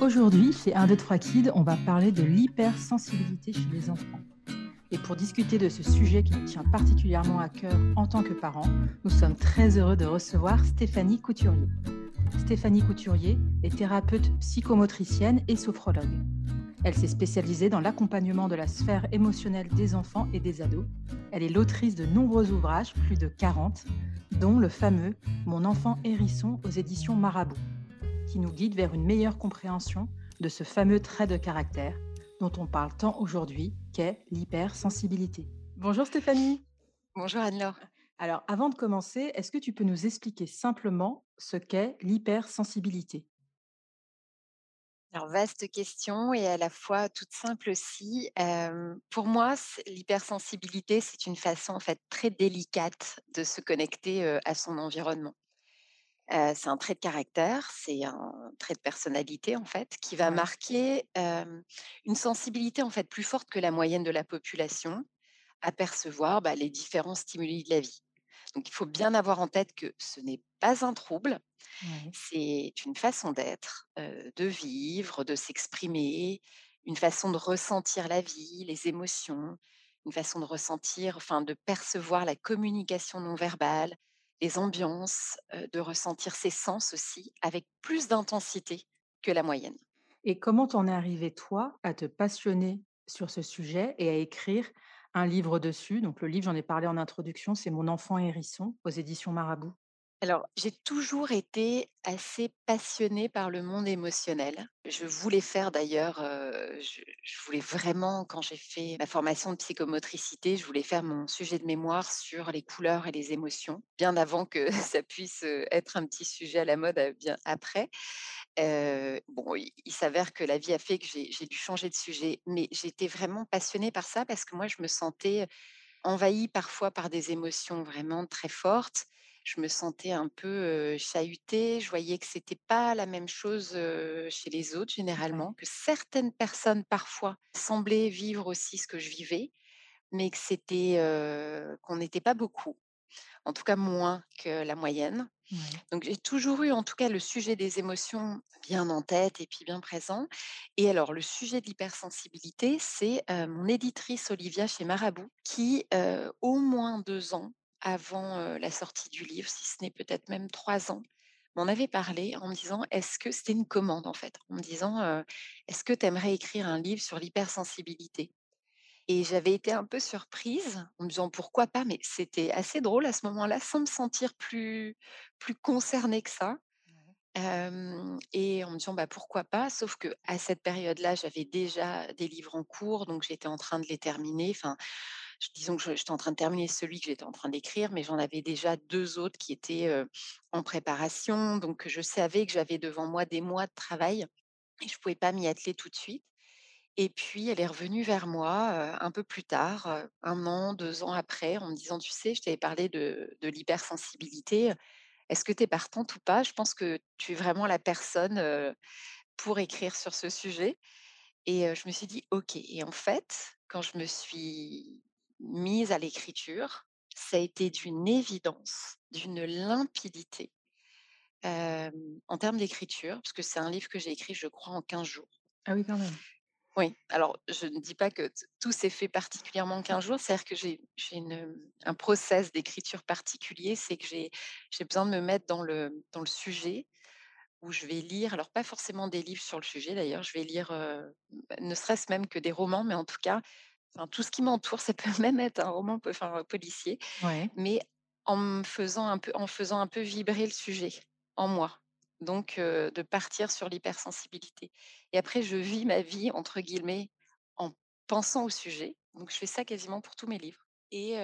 Aujourd'hui, chez 1, 2, 3 Kids, on va parler de l'hypersensibilité chez les enfants. Et pour discuter de ce sujet qui nous tient particulièrement à cœur en tant que parents, nous sommes très heureux de recevoir Stéphanie Couturier. Stéphanie Couturier est thérapeute psychomotricienne et sophrologue. Elle s'est spécialisée dans l'accompagnement de la sphère émotionnelle des enfants et des ados. Elle est l'autrice de nombreux ouvrages, plus de 40, dont le fameux Mon enfant hérisson aux éditions Marabout, qui nous guide vers une meilleure compréhension de ce fameux trait de caractère dont on parle tant aujourd'hui, qu'est l'hypersensibilité. Bonjour Stéphanie. Bonjour Anne-Laure. Alors, avant de commencer, est-ce que tu peux nous expliquer simplement ce qu'est l'hypersensibilité? Alors, vaste question et à la fois toute simple aussi. pour moi, l'hypersensibilité, c'est une façon en fait très délicate de se connecter à son environnement. C'est un trait de caractère, c'est un trait de personnalité en fait, qui va marquer une sensibilité en fait plus forte que la moyenne de la population à percevoir bah, les différents stimuli de la vie. Donc, il faut bien avoir en tête que ce n'est pas un trouble, c'est une façon d'être, de vivre, de s'exprimer, une façon de ressentir la vie, les émotions, une façon de ressentir, enfin de percevoir la communication non verbale, les ambiances, de ressentir ses sens aussi avec plus d'intensité que la moyenne. Et comment t'en es arrivé, toi, à te passionner sur ce sujet et à écrire un livre dessus? Donc le livre, j'en ai parlé en introduction, c'est Mon enfant hérisson aux éditions Marabout. Alors, j'ai toujours été assez passionnée par le monde émotionnel. Je voulais faire d'ailleurs, je, voulais vraiment, quand j'ai fait ma formation de psychomotricité, je voulais faire mon sujet de mémoire sur les couleurs et les émotions, bien avant que ça puisse être un petit sujet à la mode, bien après. bon, il, il s'avère que la vie a fait que j'ai dû changer de sujet, mais j'étais vraiment passionnée par ça parce que moi, je me sentais envahie parfois par des émotions vraiment très fortes je me sentais un peu chahutée. Je voyais que c'était pas la même chose chez les autres généralement, que certaines personnes parfois semblaient vivre aussi ce que je vivais, mais que c'était qu'on n'était pas beaucoup, en tout cas moins que la moyenne. Donc j'ai toujours eu en tout cas le sujet des émotions bien en tête et puis bien présent. Et alors le sujet de l'hypersensibilité, c'est mon éditrice Olivia chez Marabout qui, au moins deux ans, avant la sortie du livre, si ce n'est peut-être même trois ans, m'en avait parlé en me disant est-ce que c'était une commande en fait, en me disant est-ce que tu aimerais écrire un livre sur l'hypersensibilité? Et j'avais été un peu surprise en me disant pourquoi pas, mais c'était assez drôle à ce moment-là, sans me sentir plus, plus concernée que ça. et en me disant bah, pourquoi pas, sauf que à cette période-là, j'avais déjà des livres en cours, donc j'étais en train de les terminer. Enfin, disons que j'étais en train de terminer celui que j'étais en train d'écrire, mais j'en avais déjà deux autres qui étaient en préparation. Donc, je savais que j'avais devant moi des mois de travail et je ne pouvais pas m'y atteler tout de suite. Et puis, elle est revenue vers moi un peu plus tard, un an, deux ans après, en me disant, tu sais, je t'avais parlé de, de l'hypersensibilité. Est-ce que tu es partante ou pas? Je pense que tu es vraiment la personne pour écrire sur ce sujet. Et je me suis dit, OK. Et en fait, quand je me suis mise à l'écriture, ça a été d'une évidence, d'une limpidité en termes d'écriture, parce que c'est un livre que j'ai écrit, je crois, en 15 jours. Ah oui, quand même. Oui, alors je ne dis pas que tout s'est fait particulièrement en 15 jours, c'est-à-dire que j'ai un process d'écriture particulier, c'est que j'ai besoin de me mettre dans le, dans le sujet, où je vais lire, alors pas forcément des livres sur le sujet d'ailleurs, je vais lire bah, ne serait-ce même que des romans, mais en tout cas tout ce qui m'entoure, ça peut même être un roman enfin, policier, mais en me faisant un peu, en faisant un peu vibrer le sujet en moi. Donc, de partir sur l'hypersensibilité. Et après, je vis ma vie, entre guillemets, en pensant au sujet. Donc, je fais ça quasiment pour tous mes livres. Et,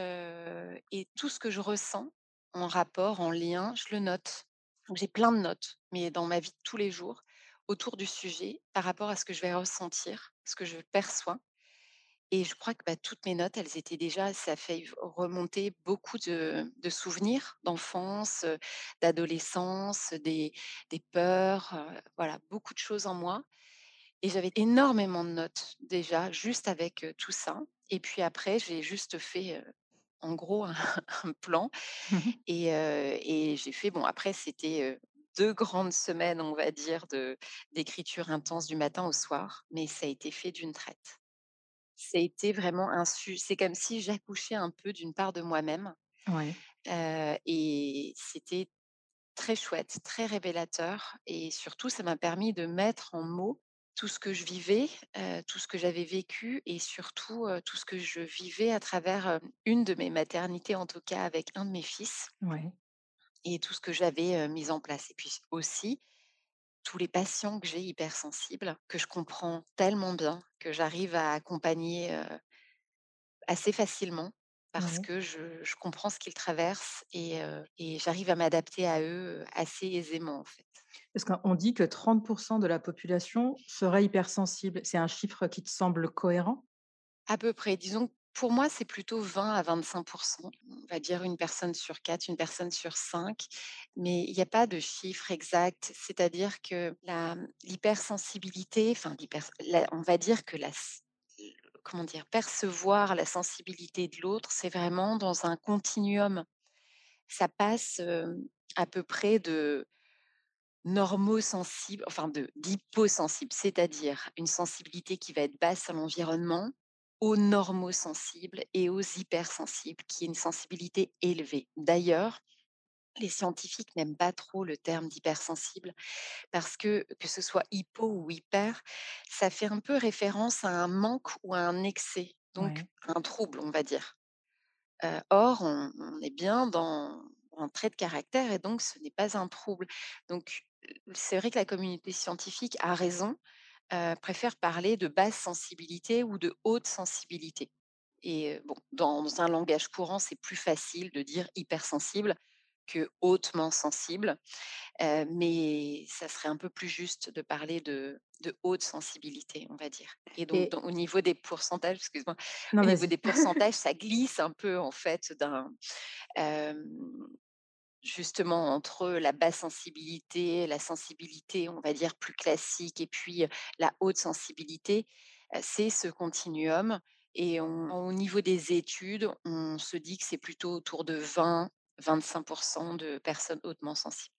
et tout ce que je ressens en rapport, en lien, je le note. J'ai plein de notes, mais dans ma vie de tous les jours, autour du sujet, par rapport à ce que je vais ressentir, ce que je perçois. Et je crois que bah, toutes mes notes, elles étaient déjà, ça fait remonter beaucoup de, souvenirs d'enfance, d'adolescence, des, peurs, voilà, beaucoup de choses en moi. Et j'avais énormément de notes déjà, juste avec tout ça. Et puis après, j'ai juste fait, en gros, un, plan. Mmh et, j'ai fait, bon, après, c'était 2 grandes semaines, on va dire, d'écriture intense du matin au soir, mais ça a été fait d'une traite. Été vraiment un su c'est comme si j'accouchais un peu d'une part de moi-même, Ouais. et c'était très chouette, très révélateur et surtout ça m'a permis de mettre en mots tout ce que je vivais, tout ce que j'avais vécu et surtout, tout ce que je vivais à travers, une de mes maternités, en tout cas avec un de mes fils Ouais. et tout ce que j'avais, mis en place et puis aussi tous les patients que j'ai hypersensibles, que je comprends tellement bien, que j'arrive à accompagner, assez facilement parce que je je comprends ce qu'ils traversent et j'arrive à m'adapter à eux, assez aisément, en fait. Parce qu'on dit que 30% de la population serait hypersensible. C'est un chiffre qui te semble cohérent? À peu près, disons que pour moi, c'est plutôt 20 à 25% On va dire une personne sur 4, une personne sur 5, mais il y a pas de chiffre exact. C'est-à-dire que mmh, l'hypersensibilité, enfin on va dire que la comment dire? Percevoir la sensibilité de l'autre, c'est vraiment dans un continuum. Ça passe, à peu près de Normosensible, enfin de d'hyposensible, c'est-à-dire une sensibilité qui va être basse à l'environnement, aux normosensibles et aux hypersensibles, qui est une sensibilité élevée. D'ailleurs, les scientifiques n'aiment pas trop le terme d'hypersensible parce que, que ce soit hypo ou hyper, ça fait un peu référence à un manque ou à un excès, donc Ouais. un trouble, on va dire. Heu, or, on on est bien dans un trait de caractère et donc ce n'est pas un trouble. Donc, heu, c'est vrai que la communauté scientifique a raison, heu, préfère parler de basse sensibilité ou de haute sensibilité. Et heu, bon, dans un langage courant, c'est plus facile de dire hypersensible que hautement sensible, heu, mais ça serait un peu plus juste de parler de de haute sensibilité, on va dire. Et donc Et dans au niveau des pourcentages, excuse-moi, au niveau des pourcentages, ça glisse un peu en fait d'un, hem, justement entre la basse sensibilité, la sensibilité, on va dire plus classique et puis, la haute sensibilité, c'est ce continuum et au niveau des études, on se dit que c'est plutôt autour de 20-25% de personnes hautement sensibles.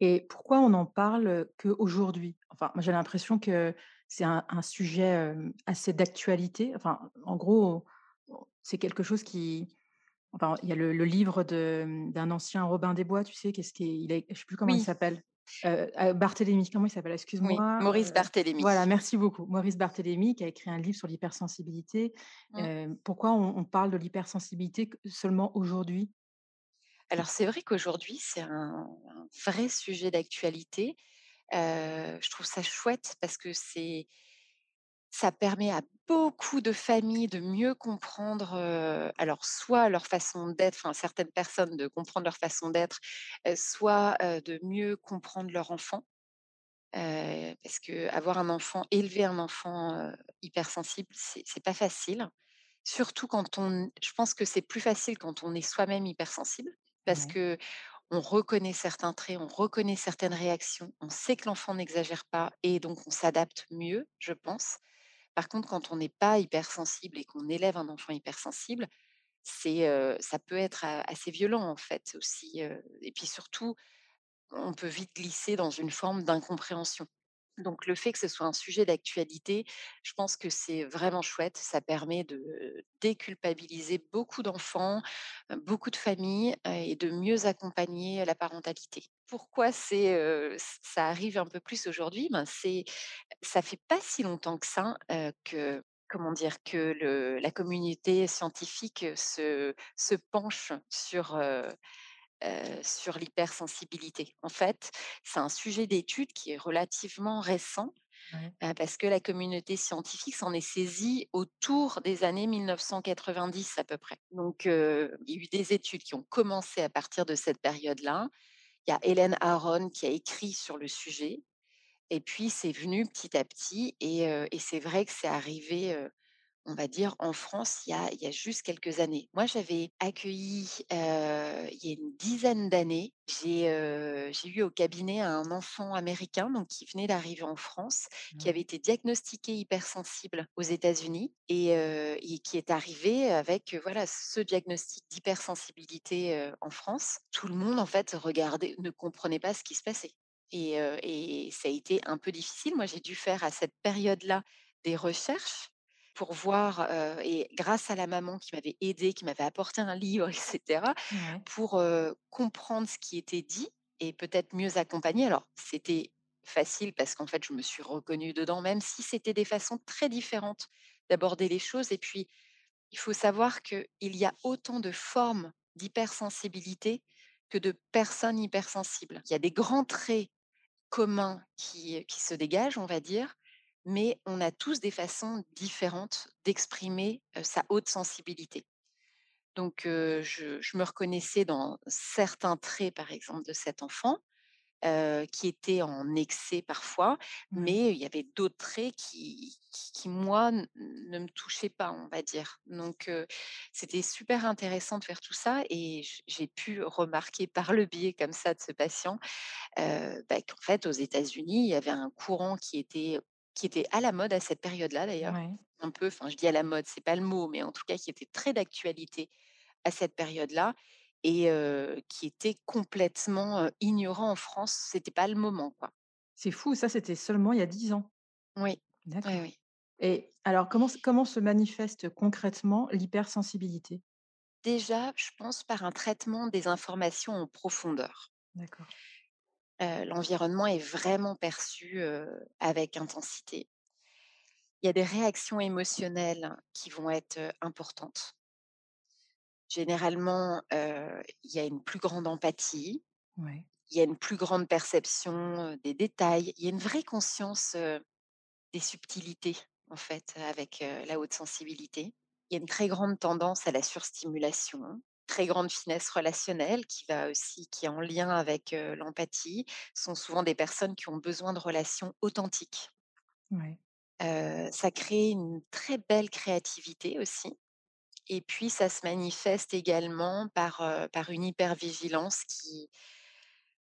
Et pourquoi on en parle, qu'aujourd'hui? Enfin, j'ai l'impression que c'est un un sujet, assez d'actualité. Enfin, en gros, c'est quelque chose qui enfin, il y a le le livre mmh, d'un ancien Robin des Bois, tu sais? Qu'est-ce qui est il est je sais plus comment il Oui, s'appelle. Heu, heu, Barthélémy, comment il s'appelle? oui, Excuse-moi, Maurice heu, Barthélémy. voilà, merci beaucoup. Maurice Barthélémy qui a écrit un livre sur l'hypersensibilité. Mmh. Pourquoi on on parle de l'hypersensibilité seulement aujourd'hui? Alors c'est vrai qu'aujourd'hui, c'est un un vrai sujet d'actualité. Heu, je trouve ça chouette parce que c'est ça permet à beaucoup de familles de mieux comprendre, alors soit leur façon d'être, enfin certaines personnes de comprendre leur façon d'être, soit, de mieux comprendre leur enfant. Parce qu'avoir un enfant, élever un enfant, hypersensible, c'est c'est pas facile. Surtout quand on je pense que c'est plus facile quand on est soi-même hypersensible parce Ouais, que on reconnaît certains traits, on reconnaît certaines réactions, on sait que l'enfant n'exagère pas et donc on s'adapte mieux, je pense. Par contre, quand on n'est pas hypersensible et qu'on élève un enfant hypersensible, ça peut être assez violent, en fait, aussi, et puis surtout, on peut vite glisser dans une forme d'incompréhension. Donc le fait que ce soit un sujet d'actualité, je pense que c'est vraiment chouette. Ça permet de déculpabiliser beaucoup d'enfants, beaucoup de familles, et de mieux accompagner la parentalité. Pourquoi c'est, ça arrive un peu plus aujourd'hui? Ben, c'est ça fait pas si longtemps que ça, que comment dire? Que le la communauté scientifique, se se penche sur, l'hypersensibilité. En fait, c'est un sujet d'étude qui est relativement récent, ouais, parce que la communauté scientifique s'en est saisie autour des années 1990 à peu près. Donc, il y a eu des études qui ont commencé à partir de cette période-là. Il y a Hélène Aron qui a écrit sur le sujet et puis c'est venu petit à petit et c'est vrai que c'est arrivé, on va dire, en France, il y a, il y a juste quelques années. Moi, j'avais accueilli, il y a une dizaine d'années, j'ai, j'ai eu au cabinet un enfant américain, donc qui venait d'arriver en France, qui avait Ouais. été diagnostiqué hypersensible aux États-Unis et qui est arrivé avec, voilà, ce diagnostic d'hypersensibilité, en France. Tout le monde, en fait, regardait ne comprenait pas ce qui se passait et et ça a été un peu difficile. Moi, j'ai dû faire à cette période-là des recherches pour voir, et grâce à la maman qui m'avait aidée, qui m'avait apporté un livre et cetera, Ouais. pour, comprendre ce qui était dit et peut-être mieux accompagner. Alors, c'était facile parce qu'en fait, je me suis reconnue dedans, même si c'était des façons très différentes d'aborder les choses et puis, il faut savoir qu'il y a autant de formes d'hypersensibilité que de personnes hypersensibles. Il y a des grands traits communs qui, qui se dégagent, on va dire, mais on a tous des façons différentes d'exprimer euh, sa haute sensibilité. Donc, euh, je, je me reconnaissais dans certains traits, par exemple, de cet enfant, qui était en excès parfois, mais il y avait d'autres traits qui qui qui moi ne me touchaient pas, on va dire. Donc c'était super intéressant de faire tout ça et j'ai pu remarquer par le biais comme ça de ce patient, bah, qu'en fait aux États-Unis, il y avait un courant qui était qui était à la mode à cette période-là d'ailleurs. Ouais. Un peu, enfin je dis à la mode, c'est pas le mot, mais en tout cas qui était très d'actualité à cette période-là et qui était complètement, ignorant en France. C'était pas le moment, quoi. C'est fou, ça, c'était seulement il y a 10 ans? Oui, D'accord oui. et alors comment se manifeste concrètement l'hypersensibilité? Déjà, je pense par un traitement des informations en profondeur. D'accord. Heu, l'environnement est vraiment perçu, heu, avec intensité. Il y a des réactions émotionnelles qui vont être, heu, importantes. Généralement, il y a une plus grande empathie, Ouais. il y a une plus grande perception, des détails. Il y a une vraie conscience, Des subtilités, en fait, avec, la haute sensibilité. Il y a une très grande tendance à la surstimulation, très grande finesse relationnelle qui va aussi qui est en lien avec, l'empathie. Sont souvent des personnes qui ont besoin de relations authentiques. Ouais. Ça crée une très belle créativité aussi et puis ça se manifeste également par, par une hypervigilance qui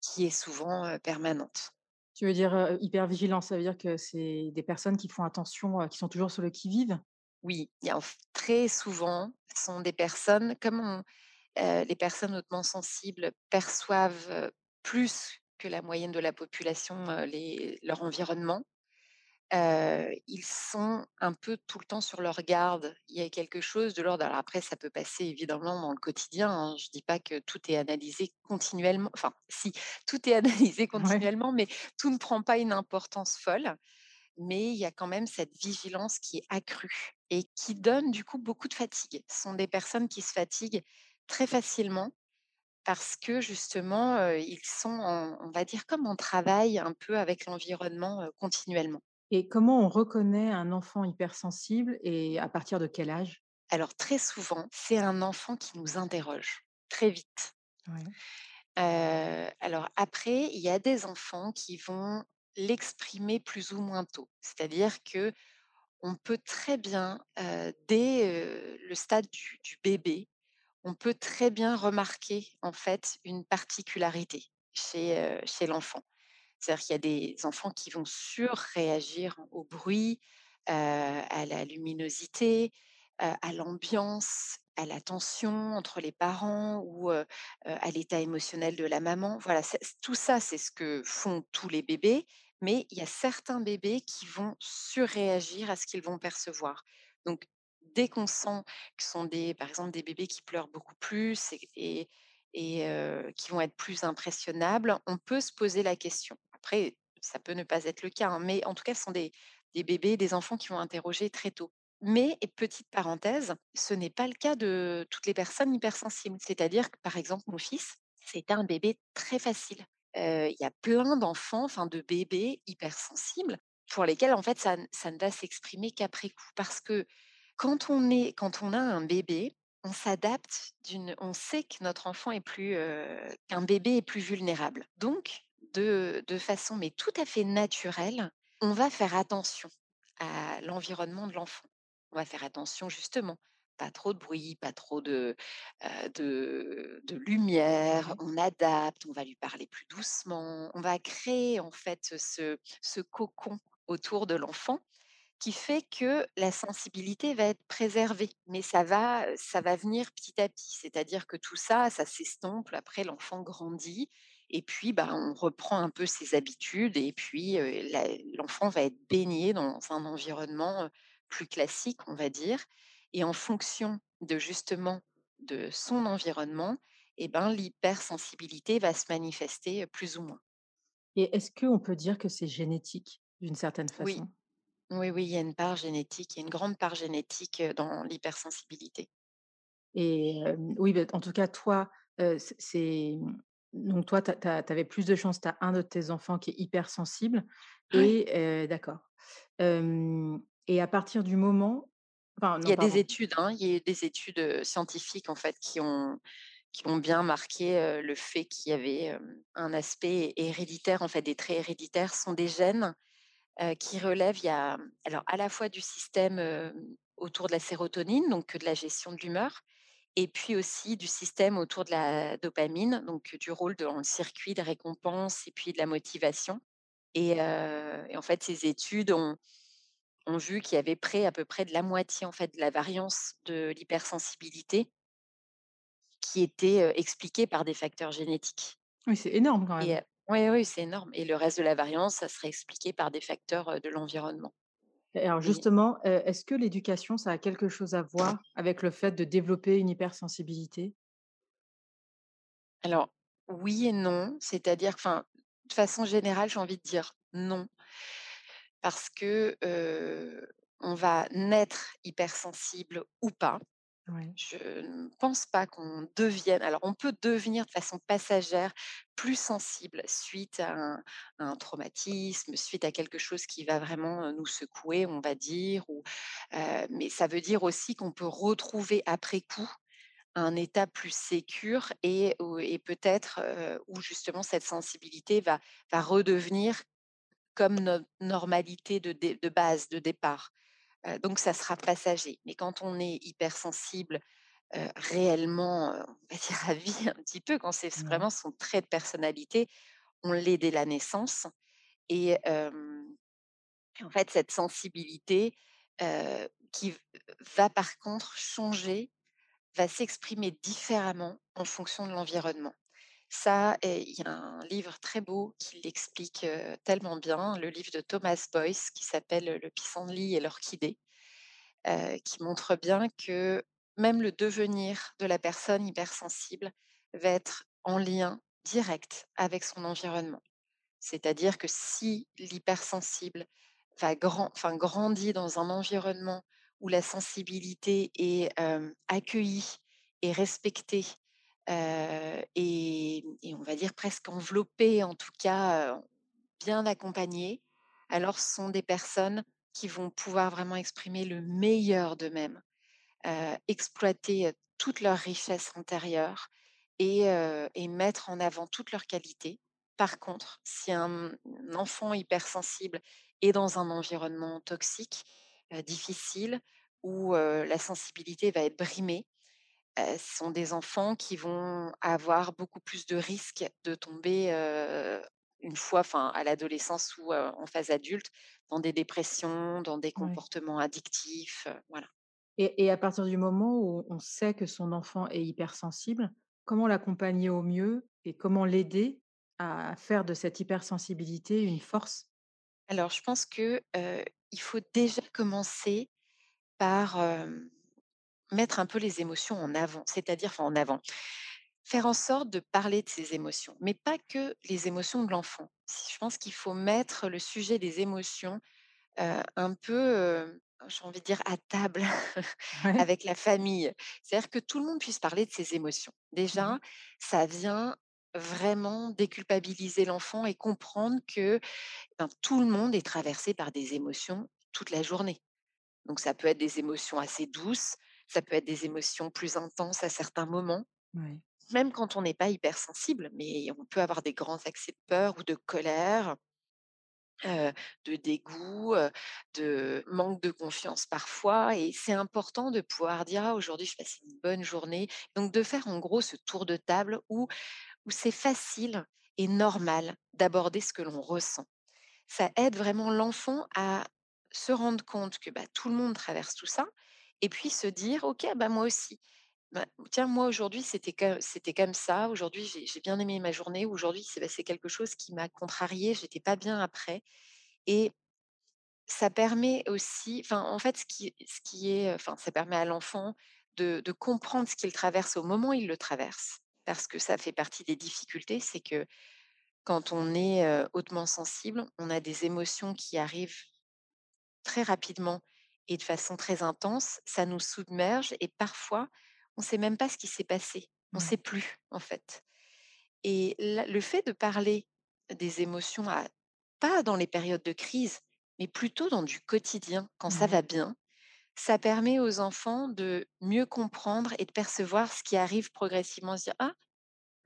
qui est souvent, permanente. Tu veux dire, hypervigilance, ça veut dire que c'est des personnes qui font attention, qui sont toujours sur le qui-vive? Oui, il y a en f très souvent, ce sont des personnes comme on les personnes hautement sensibles perçoivent, plus que la moyenne de la population, les leur environnement. Ils sont un peu tout le temps sur leur garde. Il y a quelque chose de l'ordre alors après ça peut passer évidemment dans le quotidien, hein. Je dis pas que tout est analysé continuellement enfin si, tout est analysé Ouais continuellement, mais tout ne prend pas une importance folle mais il y a quand même cette vigilance qui est accrue et qui donne du coup beaucoup de fatigue. Ce sont des personnes qui se fatiguent très facilement parce que justement, ils sont en on va dire comme en travail un peu avec l'environnement, continuellement. et comment on reconnaît un enfant hypersensible et à partir de quel âge? Alors très souvent, c'est un enfant qui nous interroge très vite. Ouais. Alors après, il y a des enfants qui vont l'exprimer plus ou moins tôt. C'est-à-dire que On peut très bien, dès, le stade du bébé, on peut très bien remarquer, en fait, une particularité chez, chez l'enfant. C'est-à-dire qu'il y a des enfants qui vont surréagir au bruit, à la luminosité, à l'ambiance, à la tension entre les parents ou, à l'état émotionnel de la maman. Voilà, tout ça, c'est ce que font tous les bébés, mais il y a certains bébés qui vont surréagir à ce qu'ils vont percevoir. Donc dès qu'on sent que ce sont des par exemple, des bébés qui pleurent beaucoup plus et et heu, qui vont être plus impressionnables, on peut se poser la question. Après, ça peut ne pas être le cas, hein, mais en tout cas, ce sont des des bébés, des enfants qui vont interroger très tôt. Mais et petite parenthèse, ce n'est pas le cas de toutes les personnes hypersensibles. C'est-à-dire que, par exemple, mon fils, c'était un bébé très facile. Il y a plein d'enfants, enfin de bébés hypersensibles pour lesquels, en fait, ça ne va s'exprimer qu'après coup. Parce que quand on est quand on a un bébé, on s'adapte d'une on sait que notre enfant est plus, qu'un bébé est plus vulnérable. Donc de de façon mais tout à fait naturelle, on va faire attention à l'environnement de l'enfant. on va faire attention justement, pas trop de bruit, pas trop de, heu, de de lumière, Ouais. on adapte, on va lui parler plus doucement, on va créer en fait ce ce cocon autour de l'enfant qui fait que la sensibilité va être préservée, mais ça va, ça va venir petit à petit. C'est-à-dire que tout ça, ça s'estompe, après l'enfant grandit et puis, bah, on reprend un peu ses habitudes et puis, l'enfant va être baigné dans un environnement, plus classique, on va dire et en fonction de justement de son environnement et ben, l'hypersensibilité va se manifester, plus ou moins. Et est-ce qu'on peut dire que c'est génétique, d'une certaine Oui, façon? oui, oui, il y a une part génétique, il y a une grande part génétique, dans l'hypersensibilité. Et oui, en tout cas, toi, c'est mmh, donc toi, tu avais plus de chance, tu as un de tes enfants qui est hypersensible et d'accord. Et à partir du moment enfin Il y a des études, hein, il y a des études, scientifiques, en fait, qui ont qui ont bien marqué, le fait qu'il y avait, un aspect héréditaire, en fait, des traits héréditaires sont des gènes, qui relèvent il y a, alors, à la fois du système, autour de la sérotonine, donc de la gestion de l'humeur et puis aussi du système autour de la dopamine, donc du rôle dans le circuit de récompense et puis de la motivation et en fait, ces études ont ont vu qu'il y avait près à peu près de la moitié, en fait, de la variance de l'hypersensibilité qui était, expliquée par des facteurs génétiques Oui, c'est énorme quand même. oui, oui, c'est énorme et le reste de la variance, ça serait expliqué par des facteurs, de l'environnement. Alors justement, est-ce que l'éducation, ça a quelque chose à voir avec le fait de développer une hypersensibilité? alors, oui et non, c'est-à-dire enfin, de façon générale, j'ai envie de dire non parce que, on va naître hypersensible ou pas. Je ne pense pas qu'on devienne alors on peut devenir de façon passagère plus sensible suite à un à un traumatisme, suite à quelque chose qui va vraiment, nous secouer, on va dire ou mais ça veut dire aussi qu'on peut retrouver après coup un état plus sécure et peut-être, où justement cette sensibilité va va redevenir comme notre normalité de base, de départ. Donc ça sera passager. Mais quand on est hypersensible réellement, on va dire à vie un petit peu quand c'est ouais, vraiment son trait de personnalité, on l'est dès la naissance et en fait cette sensibilité, qui va par contre changer, va s'exprimer différemment en fonction de l'environnement. Ça il y a un livre très beau qui l'explique, tellement bien, le livre de Thomas Boyce qui s'appelle, «Le pissenlit et l'orchidée». qui montre bien que même le devenir de la personne hypersensible va être en lien direct avec son environnement. C'est-à-dire que si l'hypersensible va grand enfin grandit dans un environnement où la sensibilité est, accueillie et respectée, et on va dire presque enveloppée, en tout cas, bien accompagnée, alors ce sont des personnes qui vont pouvoir vraiment exprimer le meilleur d'eux-mêmes, exploiter, toute leur richesse intérieure et mettre en avant toutes leurs qualités. Par contre, si un, enfant hypersensible est dans un environnement toxique, difficile, où, la sensibilité va être brimée, ce sont des enfants qui vont avoir beaucoup plus de risques de tomber, heu, une fois enfin, à l'adolescence ou, heu, en phase adulte, dans des dépressions, dans des ouais. comportements addictifs, heu, voilà. Et et à partir du moment où on sait que son enfant est hypersensible, comment l'accompagner au mieux et comment l'aider à faire de cette hypersensibilité une force? Alors je pense que, il faut déjà commencer par, mettre un peu les émotions en avant, c'est-à-dire enfin en avant, faire en sorte de parler de ses émotions, mais pas que les émotions de l'enfant. Je pense qu'il faut mettre le sujet des émotions un peu, j'ai envie de dire à table Ouais, avec la famille. C'est-à-dire que tout le monde puisse parler de ses émotions. Déjà, ouais, ça vient vraiment déculpabiliser l'enfant et comprendre que, ben, tout le monde est traversé par des émotions toute la journée. Donc ça peut être des émotions assez douces, ça peut être des émotions plus intenses à certains moments, même quand on n'est pas hypersensible, mais on peut avoir des grands accès de peur ou de colère de dégoût, de manque de confiance parfois et c'est important de pouvoir dire: «Ah aujourd'hui je passe une bonne journée». Donc de faire en gros ce tour de table où où c'est facile et normal d'aborder ce que l'on ressent. Ça aide vraiment l'enfant à se rendre compte que, bah, tout le monde traverse tout ça et puis se dire: «OK, bah, moi aussi. Bah, tiens, moi aujourd'hui c'était que c'était comme ça. Aujourd'hui j'ai bien aimé ma journée. Aujourd'hui c'est passé quelque chose qui m'a contrarié j'étais pas bien après» et ça permet aussi enfin, en fait, ce qui ce qui est, enfin, ça permet à l'enfant de comprendre ce qu'il traverse au moment où il le traverse. Parce que ça fait partie des difficultés, c'est que quand on est, hautement sensible, on a des émotions qui arrivent très rapidement et de façon très intense. Ça nous submerge et parfois, on sait même pas ce qui s'est passé. On Ouais. sait plus, en fait et le fait de parler des émotions à pas dans les périodes de crise, mais plutôt dans du quotidien, quand ça Ouais. va bien, ça permet aux enfants de mieux comprendre et de percevoir ce qui arrive progressivement. Se dire: «Ah!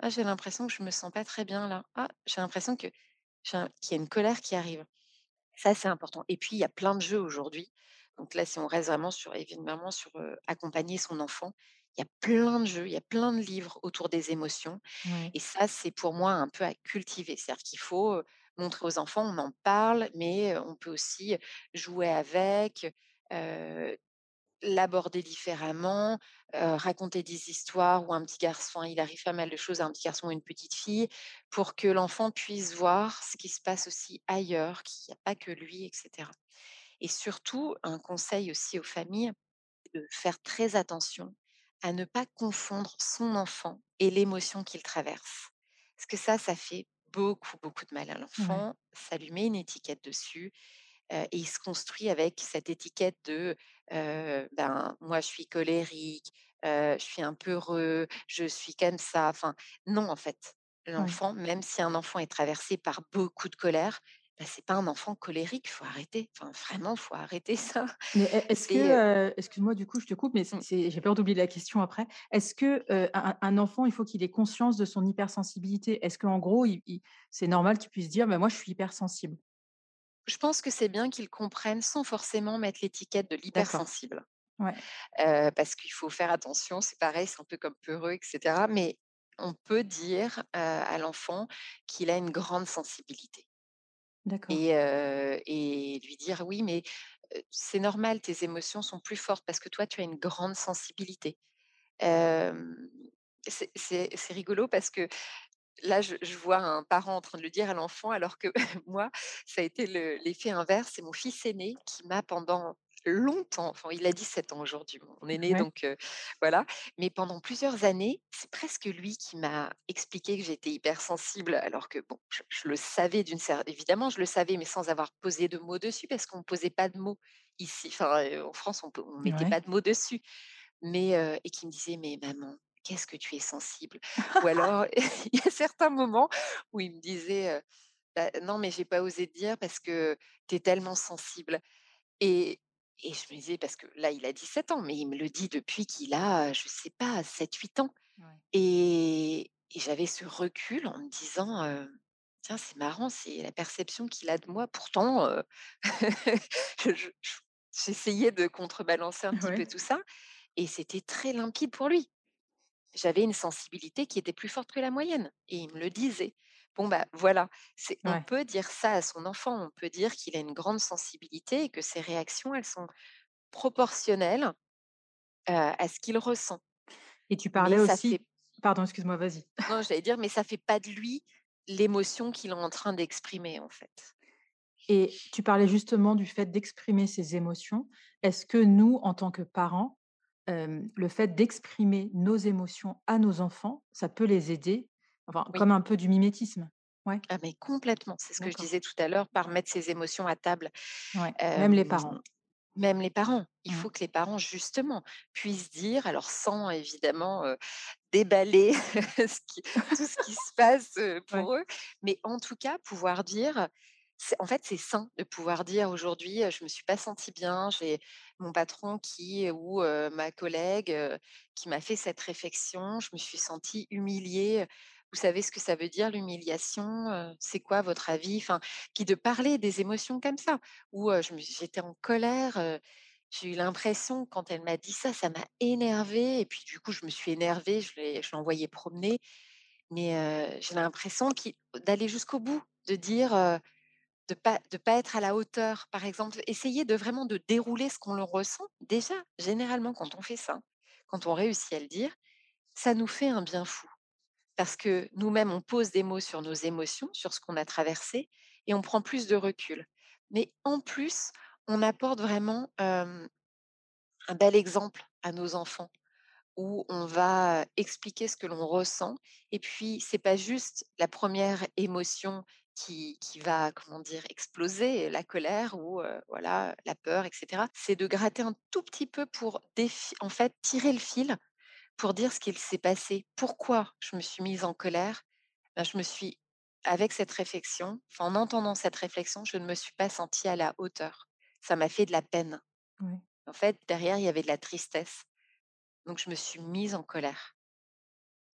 Ah, j'ai l'impression que je me sens pas très bien là. Ah, j'ai l'impression que qu'il y a une colère qui arrive». Ça, c'est important et puis il y a plein de jeux aujourd'hui. Donc là, si on reste vraiment sur évidemment sur, accompagner son enfant, il y a plein de jeux, il y a plein de livres autour des émotions et ça, c'est pour moi un peu à cultiver. C'est-à-dire qu'il faut, montrer aux enfants, on en parle, mais on peut aussi jouer avec, l'aborder différemment, raconter des histoires où un petit garçon il arrive pas mal de choses à un petit garçon ou une petite fille, pour que l'enfant puisse voir ce qui se passe aussi ailleurs, qu'il y a pas que lui et cetera et surtout, un conseil aussi aux familles, de faire très attention à ne pas confondre son enfant et l'émotion qu'il traverse. Parce que ça, ça fait beaucoup, beaucoup de mal à Ouais. l'enfant. Ça lui met une étiquette dessus, et il se construit avec cette étiquette de, ben, moi je suis colérique, je suis un peureux, je suis comme ça. Enfin, non, en fait. Ouais. L'enfant, même si un enfant est traversé par beaucoup de colère, bah, c'est pas un enfant colérique, faut arrêter. Enfin, vraiment, faut arrêter ça. Mais est est-ce que, excuse-moi du coup je te coupe, mais mmh. j'ai peur d'oublier la question après. Est-ce que, un enfant, il faut qu'il ait conscience de son hypersensibilité? Est-ce qu'en gros, c'est normal qu'il puisse dire: «Bah, moi je suis hypersensible»? Je pense que c'est bien qu'ils comprennent sans forcément mettre l'étiquette de l'hypersensible. Ouais. Parce qu'il faut faire attention, c'est pareil, c'est un peu comme peureux et cetera, mais on peut dire, à l'enfant qu'il a une grande sensibilité. Et lui dire: «Oui, mais c'est normal, tes émotions sont plus fortes parce que toi, tu as une grande sensibilité». C'est rigolo parce que là, je je vois un parent en train de le dire à l'enfant alors que moi, ça a été le l'effet inverse. C'est mon fils aîné qui m'a pendant longtemps, enfin il a 17 ans aujourd'hui, mon aîné Ouais. donc voilà, mais pendant plusieurs années, c'est presque lui qui m'a expliqué que j'étais hypersensible alors que bon, je je le savais d'une cer évidemment je le savais, mais sans avoir posé de mots dessus parce qu'on posait pas de mots ici. Enfin, en France, on on mettait Ouais. pas de mots dessus, mais et qui me disait: «Mais maman, qu'est-ce que tu es sensible?» ou alors il y a certains moments où il me disait, «Bah, non, mais j'ai pas osé te dire parce que tu es tellement sensible» et et je me disais parce que là, il a 17 ans, mais il me le dit depuis qu'il a, je sais pas, 7-8 ans Ouais. et et j'avais ce recul en me disant, «Tiens, c'est marrant, c'est la perception qu'il a de moi». Pourtant, je je j'essayais de contrebalancer un petit peu tout ça et c'était très limpide pour lui. J'avais une sensibilité qui était plus forte que la moyenne et il me le disait. Bon, bah, voilà, c'est on peut dire ça à son enfant, on peut dire qu'il a une grande sensibilité et que ses réactions, elles sont proportionnelles, à ce qu'il ressent. Et tu parlais aussi fait pardon, excuse-moi, vas-y. non, j'allais dire, mais ça fait pas de lui l'émotion qu'il est en train d'exprimer, en fait. Et tu parlais justement du fait d'exprimer ses émotions. Est-ce que nous, en tant que parents, le fait d'exprimer nos émotions à nos enfants, ça peut les aider? Enfin, Oui. comme un peu du mimétisme? Ouais? Ah mais complètement, c'est ce que je disais tout à l'heure par mettre ses émotions à table. Ouais, même les parents. même les parents, il Mmh. faut que les parents justement puissent dire, alors sans évidemment, déballer ce qui tout ce qui se passe, Ouais. pour eux, mais en tout cas pouvoir dire en fait, c'est sain de pouvoir dire: «Aujourd'hui, je me suis pas senti bien, j'ai mon patron qui ou ma collègue, qui m'a fait cette réflexion, je me suis sentie humiliée». Vous savez ce que ça veut dire l'humiliation? C'est quoi votre avis?» enfin, puis de parler des émotions comme ça, où, j'étais en colère, j'ai eu l'impression quand elle m'a dit ça, ça m'a énervée et puis du coup, je me suis énervée, je l'ai envoyée promener. Mais, j'ai l'impression d'aller jusqu'au bout, de dire, de pas de pas être à la hauteur. Par exemple, essayer de vraiment de dérouler ce qu'on le ressent. Déjà, généralement, quand on fait ça, quand on réussit à le dire, ça nous fait un bien fou. Parce que nous-mêmes, on pose des mots sur nos émotions, sur ce qu'on a traversé et on prend plus de recul. Mais en plus, on apporte vraiment, un bel exemple à nos enfants où on va expliquer ce que l'on ressent et puis c'est pas juste la première émotion qui va, comment dire, exploser, la colère ou voilà, la peur et cetera. C'est de gratter un tout petit peu pour en fait, tirer le fil pour dire ce qu'il s'est passé. Pourquoi je me suis mise en colère? Bah, je me suis avec cette réflexion, en entendant cette réflexion, je ne me suis pas sentie à la hauteur. Ça m'a fait de la peine. En fait, derrière, il y avait de la tristesse. Donc je me suis mise en colère.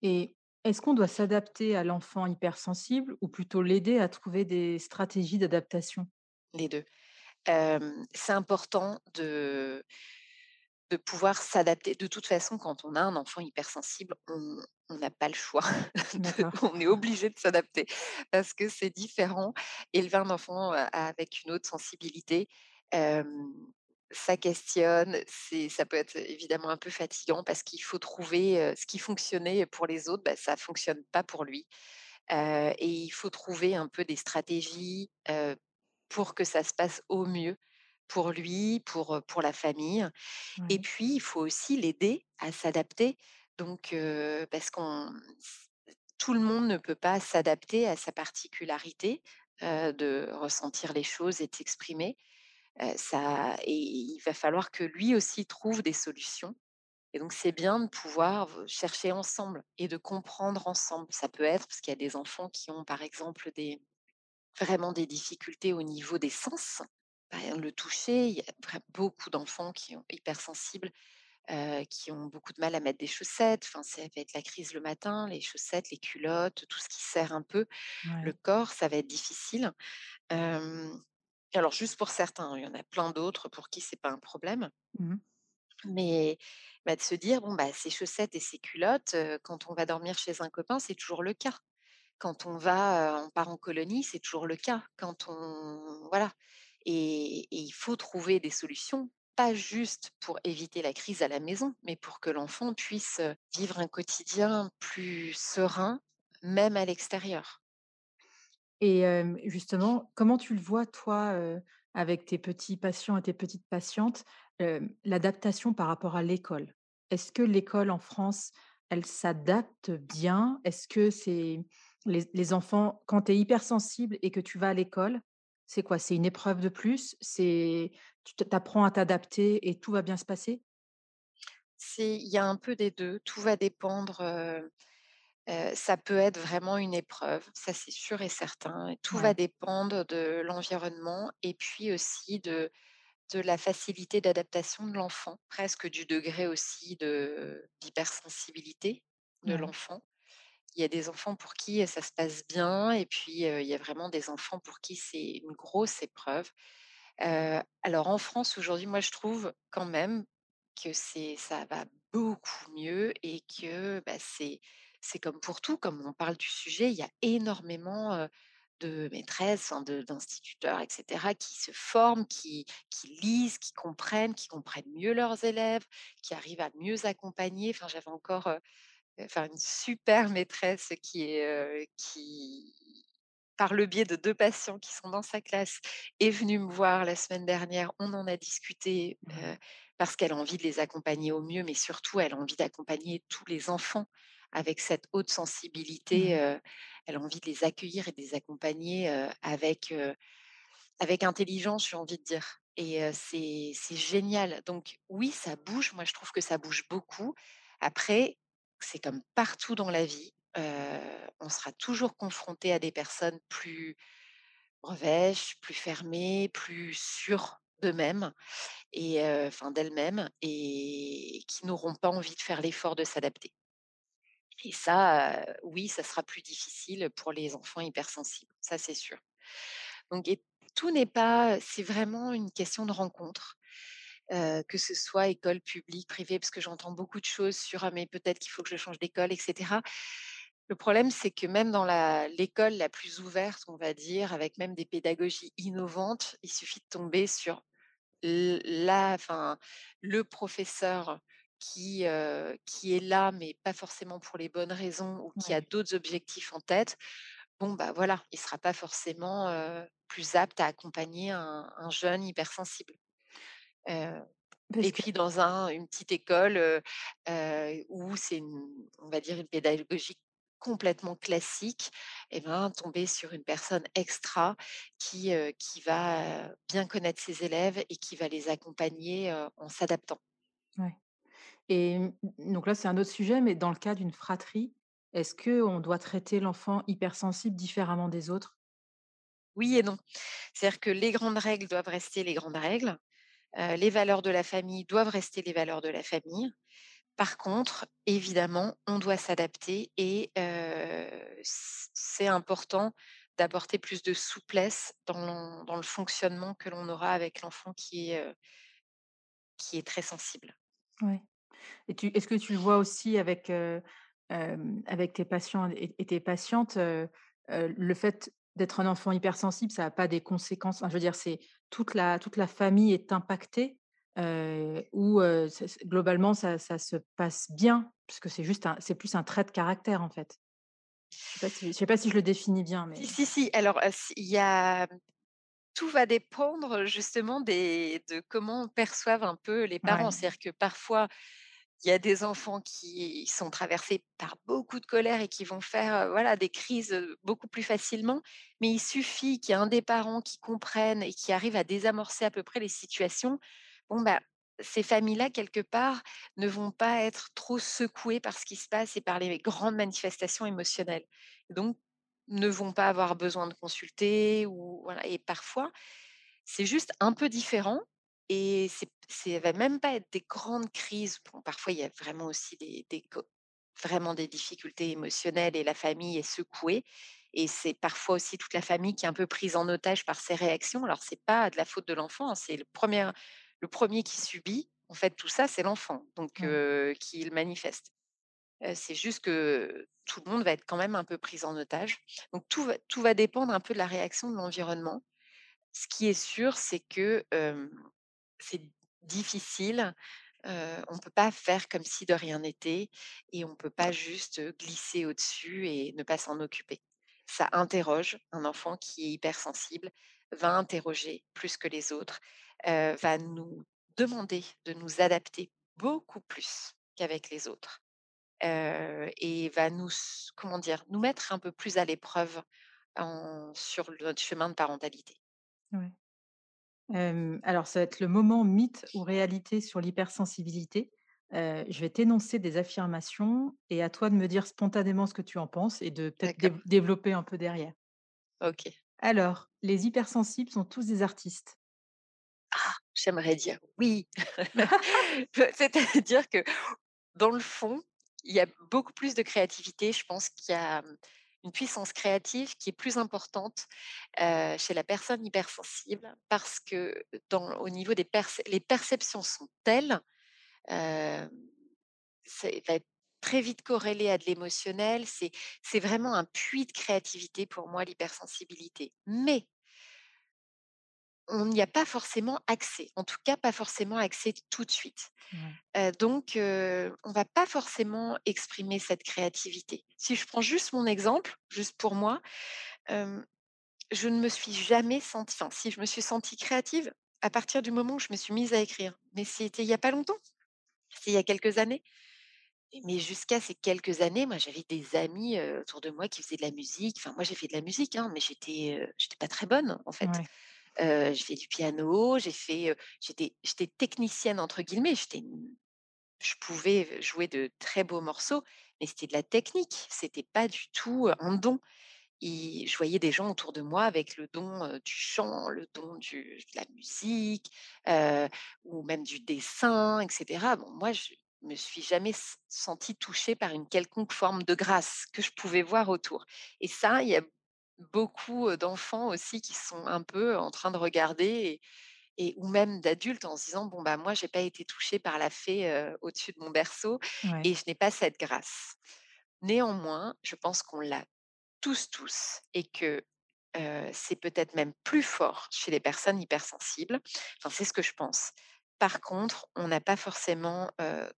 Et est-ce qu'on doit s'adapter à l'enfant hypersensible ou plutôt l'aider à trouver des stratégies d'adaptation? Les 2. Hem, c'est important de de pouvoir s'adapter. De toute façon, quand on a un enfant hypersensible, on on n'a pas le choix de on est obligé de s'adapter parce que c'est différent. Élever un enfant, avec une autre sensibilité, ça questionne, c'est ça peut être évidemment un peu fatigant parce qu'il faut trouver, ce qui fonctionnait pour les autres, bah, ça fonctionne pas pour lui. Et il faut trouver un peu des stratégies, pour que ça se passe au mieux pour lui, pour, pour la famille et puis il faut aussi l'aider à s'adapter donc parce qu'on tout le monde ne peut pas s'adapter à sa particularité, de ressentir les choses et de s'exprimer. Heu, ça et il va falloir que lui aussi trouve des solutions et donc c'est bien de pouvoir chercher ensemble et de comprendre ensemble. Ça peut être parce qu'il y a des enfants qui ont, par exemple, des vraiment des difficultés au niveau des sens. Le toucher, il y a beaucoup d'enfants qui ont hypersensibles, heu, qui ont beaucoup de mal à mettre des chaussettes. Enfin, ça va être la crise le matin, les chaussettes, les culottes, tout ce qui serre un peu le corps, ça va être difficile. Alors juste pour certains, hein, il y en a plein d'autres pour qui c'est pas un problème. Mmh mh. Mais bah, de se dire: «Bon, bah, ces chaussettes et ces culottes, quand on va dormir chez un copain, c'est toujours le cas. Quand on va, on part en colonie, c'est toujours le cas. Quand on» voilà et il faut trouver des solutions, pas juste pour éviter la crise à la maison, mais pour que l'enfant puisse, vivre un quotidien plus serein, même à l'extérieur. Et justement, comment tu le vois toi, avec tes petits patients et tes petites patientes, l'adaptation par rapport à l'école? Est-ce que l'école en France, elle s'adapte bien? Est-ce que c'est les les enfants quand tu es hypersensible et que tu vas à l'école, c'est quoi? C'est une épreuve de plus? C'est tu t apprends à t'adapter et tout va bien se passer? Il y a un peu des 2. Tout va dépendre, ça peut être vraiment une épreuve, ça c'est sûr et certain tout va dépendre de l'environnement et puis aussi de de la facilité d'adaptation de l'enfant, presque du degré aussi de d'hypersensibilité de ouais, l'enfant. Il y a des enfants pour qui, ça se passe bien et puis, il y a vraiment des enfants pour qui c'est une grosse épreuve. Alors en France aujourd'hui, moi je trouve quand même que c'est ça va beaucoup mieux et que, bah, c'est c'est comme pour tout, comme on parle du sujet, il y a énormément, de maîtresses, d'instituteurs et cetera qui se forment, qui qui lisent, qui comprennent, qui comprennent mieux leurs élèves, qui arrivent à mieux accompagner. Enfin j'avais encore, enfin une super maîtresse qui est, heu, qui par le biais de 2 patients qui sont dans sa classe, est venue me voir la semaine dernière. On en a discuté, heu, parce qu'elle a envie de les accompagner au mieux, mais surtout elle a envie d'accompagner tous les enfants avec cette haute sensibilité, Mmh. heu, elle a envie de les accueillir et de les accompagner, avec, avec intelligence, j'ai envie de dire et c'est génial. Donc oui, ça bouge, moi je trouve que ça bouge beaucoup. Après, c'est comme partout dans la vie, on sera toujours confronté à des personnes plus revêches, plus fermées, plus sûres d'eux-mêmes et enfin d'elles-mêmes et qui n'auront pas envie de faire l'effort de s'adapter. Et ça, oui, ça sera plus difficile pour les enfants hypersensibles, ça c'est sûr. Donc tout n'est pas c'est vraiment une question de rencontre, heu, que ce soit école publique, privée, parce que j'entends beaucoup de choses sur: «Ah mais peut-être qu'il faut que je change d'école» et cetera. Le problème, c'est que même dans l'école la plus ouverte, on va dire, avec même des pédagogies innovantes, il suffit de tomber sur la enfin, le professeur qui, heu, qui est là, mais pas forcément pour les bonnes raisons ou qui a d'autres objectifs en tête. Bon, bah, voilà, il sera pas forcément, heu, plus apte à accompagner un un jeune hypersensible. Parce et puis dans un une petite école, heu heu, où c'est une on va dire une pédagogie complètement classique et ben, tomber sur une personne extra qui, qui va, bien connaître ses élèves et qui va les accompagner, en s'adaptant. ouais et donc là, c'est un autre sujet, mais dans le cas d'une fratrie, est-ce qu'on doit traiter l'enfant hypersensible différemment des autres? Oui et non. C'est-à-dire que les grandes règles doivent rester les grandes règles, les valeurs de la famille doivent rester les valeurs de la famille. Par contre, évidemment, on doit s'adapter et c'est important d'apporter plus de souplesse dans le fonctionnement que l'on aura avec l'enfant qui est, qui est très sensible. Tu est-ce que tu le vois aussi avec, avec tes patients et et tes patientes, le fait d'être un enfant hypersensible, ça a pas des conséquences enfin, je veux dire, c'est toute la toute la famille est impactée, heu, c'est c'est globalement ça ça se passe bien? Puisque c'est juste c'est plus un trait de caractère, en fait. Je sais pas si sais pas si je le définis bien, Si, mais si, si, alors, il y a tout va dépendre justement des de comment perçoivent un peu les parents. ouais, C'est-à-dire que parfois Il y a des enfants qui sont traversés par beaucoup de colère et qui vont faire, voilà, des crises, beaucoup plus facilement. Mais il suffit qu'il y ait un des parents qui comprenne et qui arrive à désamorcer à peu près les situations. Bon, bah, ces familles-là, quelque part, ne vont pas être trop secouées par ce qui se passe et par les grandes manifestations émotionnelles. Donc, ne vont pas avoir besoin de consulter ou voilà et parfois, c'est juste un peu différent et c'est va même pas être des grandes crises. Bon, parfois, il y a vraiment aussi des vraiment des difficultés émotionnelles et la famille est secouée et c'est parfois aussi toute la famille qui est un peu prise en otage par ces réactions. Alors c'est pas de la faute de l'enfant, hein, c'est le premier le premier qui subit, en fait, tout ça, c'est l'enfant, donc qui le manifeste. C'est juste que tout le monde va être quand même un peu pris en otage. Donc tout va tout va dépendre un peu de la réaction de l'environnement. Ce qui est sûr, c'est que, c'est difficile, on ne peut pas faire comme si de rien n'était et on ne peut pas juste, glisser au-dessus et ne pas s'en occuper. Ça interroge, un enfant qui est hypersensible va interroger plus que les autres, va nous demander de nous adapter beaucoup plus qu'avec les autres, et va nous comment dire? Nous mettre un peu plus à l'épreuve sur notre chemin de parentalité. Alors ça va être le moment mythe ou réalité sur l'hypersensibilité. Je vais t'énoncer des affirmations et à toi de me dire spontanément ce que tu en penses et de peut-être développer un peu derrière. OK. Alors, les hypersensibles sont tous des artistes. Ah! J'aimerais dire oui. C'est-à-dire que dans le fond, il y a beaucoup plus de créativité. Je pense qu'il y a, mmh, une puissance créative qui est plus importante, chez la personne hypersensible parce que au niveau des les perceptions sont telles, hem, c'est va être très vite corrélé à de l'émotionnel. C'est c'est vraiment un puits de créativité pour moi l'hypersensibilité. Mais On n'y a pas forcément accès, en tout cas pas forcément accès tout de suite. Donc heu, on va pas forcément exprimer cette créativité. Si je prends juste mon exemple, juste pour moi, je ne me suis jamais sentie enfin si, je me suis sentie créative à partir du moment où je me suis mise à écrire, mais c'était il y a pas longtemps, c'était il y a quelques années. Mais jusqu'à ces quelques années, moi j'avais des amis, autour de moi qui faisaient de la musique. Enfin moi j'ai fait de la musique, hein, mais j'étais, j'étais pas très bonne en fait. ouais, Heu, j'ai du piano, j'ai fait, j'étais j'étais «technicienne» entre guillemets, j'étais je pouvais jouer de très beaux morceaux, mais c'était de la technique, c'était pas du tout, un don je voyais des gens autour de moi avec le don, du chant, le don de la musique, ou même du dessin et cetera. Bon moi je me suis jamais sentie touchée par une quelconque forme de grâce que je pouvais voir autour et ça, il y a beaucoup, d'enfants aussi qui sont un peu en train de regarder et et ou même d'adultes en se disant: «Bon, bah, moi, j'ai pas été touché par la fée, au-dessus de mon berceau Ouais. et je n'ai pas cette grâce». Néanmoins, je pense qu'on l'a tous, tous et que, c'est peut-être même plus fort chez les personnes hypersensibles. Enfin, c'est ce que je pense. Par contre, on n'a pas forcément,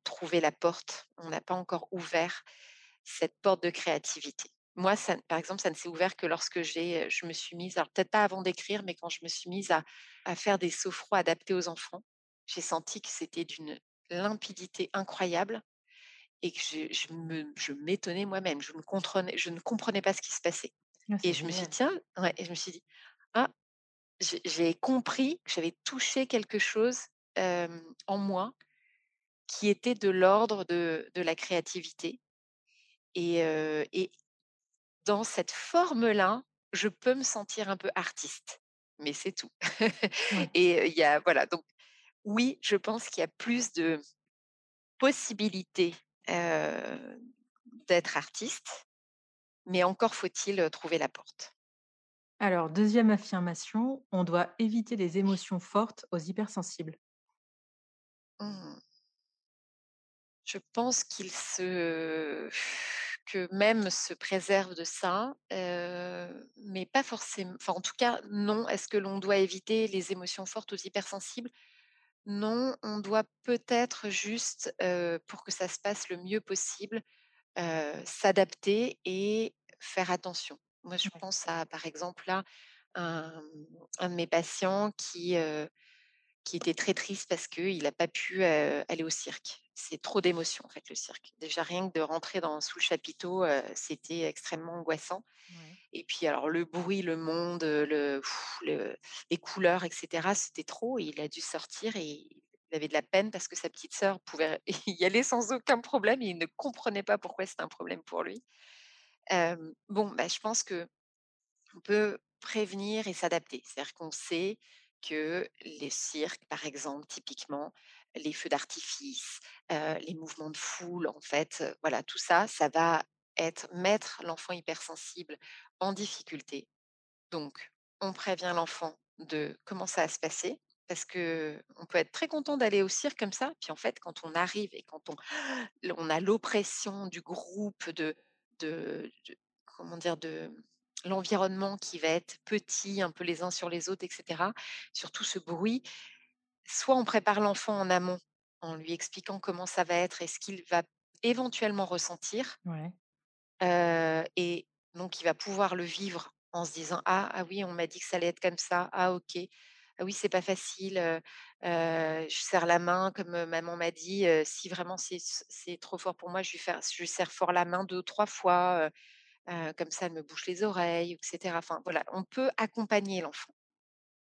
trouvé la porte, on n'a pas encore ouvert cette porte de créativité. Moi, ça par exemple, ça ne s'est ouvert que lorsque j'ai, je me suis mise alors peut-être pas avant d'écrire, mais quand je me suis mise à à faire des sophros adaptés aux enfants, j'ai senti que c'était d'une limpidité incroyable et que je je me je m'étonnais moi-même. Je ne comprenais je ne comprenais pas ce qui se passait Ah, et je me suis dit. «Tiens» ouais et je me suis dit: «Ah, j'ai compris que j'avais touché quelque chose, en moi qui était de l'ordre de de la créativité» et dans cette forme-là, je peux me sentir un peu artiste, mais c'est tout Ouais. et il y a voilà donc oui, je pense qu'il y a plus de possibilités, d'être artiste, mais encore faut-il, trouver la porte. Alors, deuxième affirmation, on doit éviter les émotions fortes aux hypersensibles. Mmh. Je pense qu'il se que même se préserve de ça, mais pas forcément enfin, en tout cas, non. Est-ce que l'on doit éviter les émotions fortes aux hypersensibles? Non, on doit peut-être juste, pour que ça se passe le mieux possible, s'adapter et faire attention. Moi, je pense à, par exemple, là, un, un de mes patients qui, qui était très triste parce qu'il n'a pas pu, aller au cirque. C'est trop d'émotions, en fait, le cirque. Déjà, rien que de rentrer dans sous le chapiteau, heu, c'était extrêmement angoissant Ouais. et puis alors le bruit, le monde, heu, le pff, le les couleurs et cetera, c'était trop et il a dû sortir et il avait de la peine parce que sa petite sœur pouvait y aller sans aucun problème et il ne comprenait pas pourquoi c'était un problème pour lui. Bon, bah, je pense qu'on peut prévenir et s'adapter. C'est-à-dire qu'on sait que les cirques, par exemple, typiquement, les feux d'artifice, heu, les mouvements de foule, en fait, heu, voilà, tout ça, ça va être mettre l'enfant hypersensible en difficulté donc, on prévient l'enfant de comment ça va se passer, parce que on peut être très content d'aller au cirque comme ça, puis en fait, quand on arrive et quand on on a l'oppression du groupe, de de comment dire? De l'environnement qui va être petit, un peu les uns sur les autres et cetera. Surtout ce bruit, soit on prépare l'enfant en amont, en lui expliquant comment ça va être et ce qu'il va éventuellement ressentir, Ouais. Et donc il va pouvoir le vivre en se disant: «Ah, ah oui, on m'a dit que ça allait être comme ça. Ah OK. Ah oui, c'est pas facile, je serre la main comme, maman m'a dit, si vraiment c'est trop fort pour moi, je lui faire je lui serre fort la main deux trois fois, comme ça elle me bouche les oreilles» et cetera. Enfin voilà, on peut accompagner l'enfant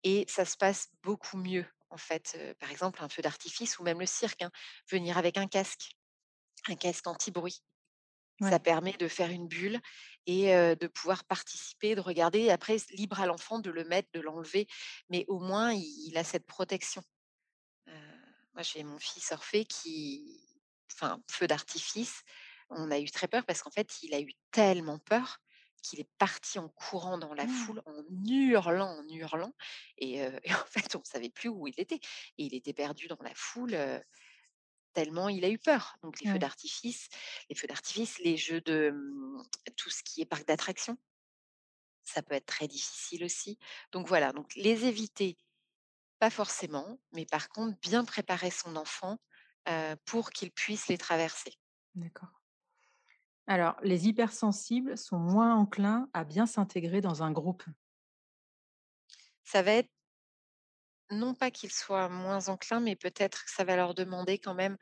et ça se passe beaucoup mieux en fait, par exemple un feu d'artifice ou même le cirque, hein, venir avec un casque, un casque anti-bruit. Ça permet de faire une bulle et de pouvoir participer, de regarder et après libre à l'enfant de le mettre, de l'enlever, mais au moins il il a cette protection. Moi j'ai mon fils Orphée qui enfin, feu d'artifice, on a eu très peur parce qu'en fait, il a eu tellement peur qu'il est parti en courant dans la Oh! foule, en hurlant, en hurlant et en fait, on ne savait plus où il était et il était perdu dans la foule, Tellement il a eu peur. Donc les feux d'artifice les feux d'artifice, les jeux de, mmh, tout ce qui est parc d'attractions, ça peut être très difficile aussi. Donc voilà, donc les éviter, pas forcément, mais par contre bien préparer son enfant, pour qu'il puisse les traverser. D'accord. Alors, les hypersensibles sont moins enclins à bien s'intégrer dans un groupe. Ça va être non pas qu'ils soient moins enclins, mais peut-être que ça va leur demander quand même,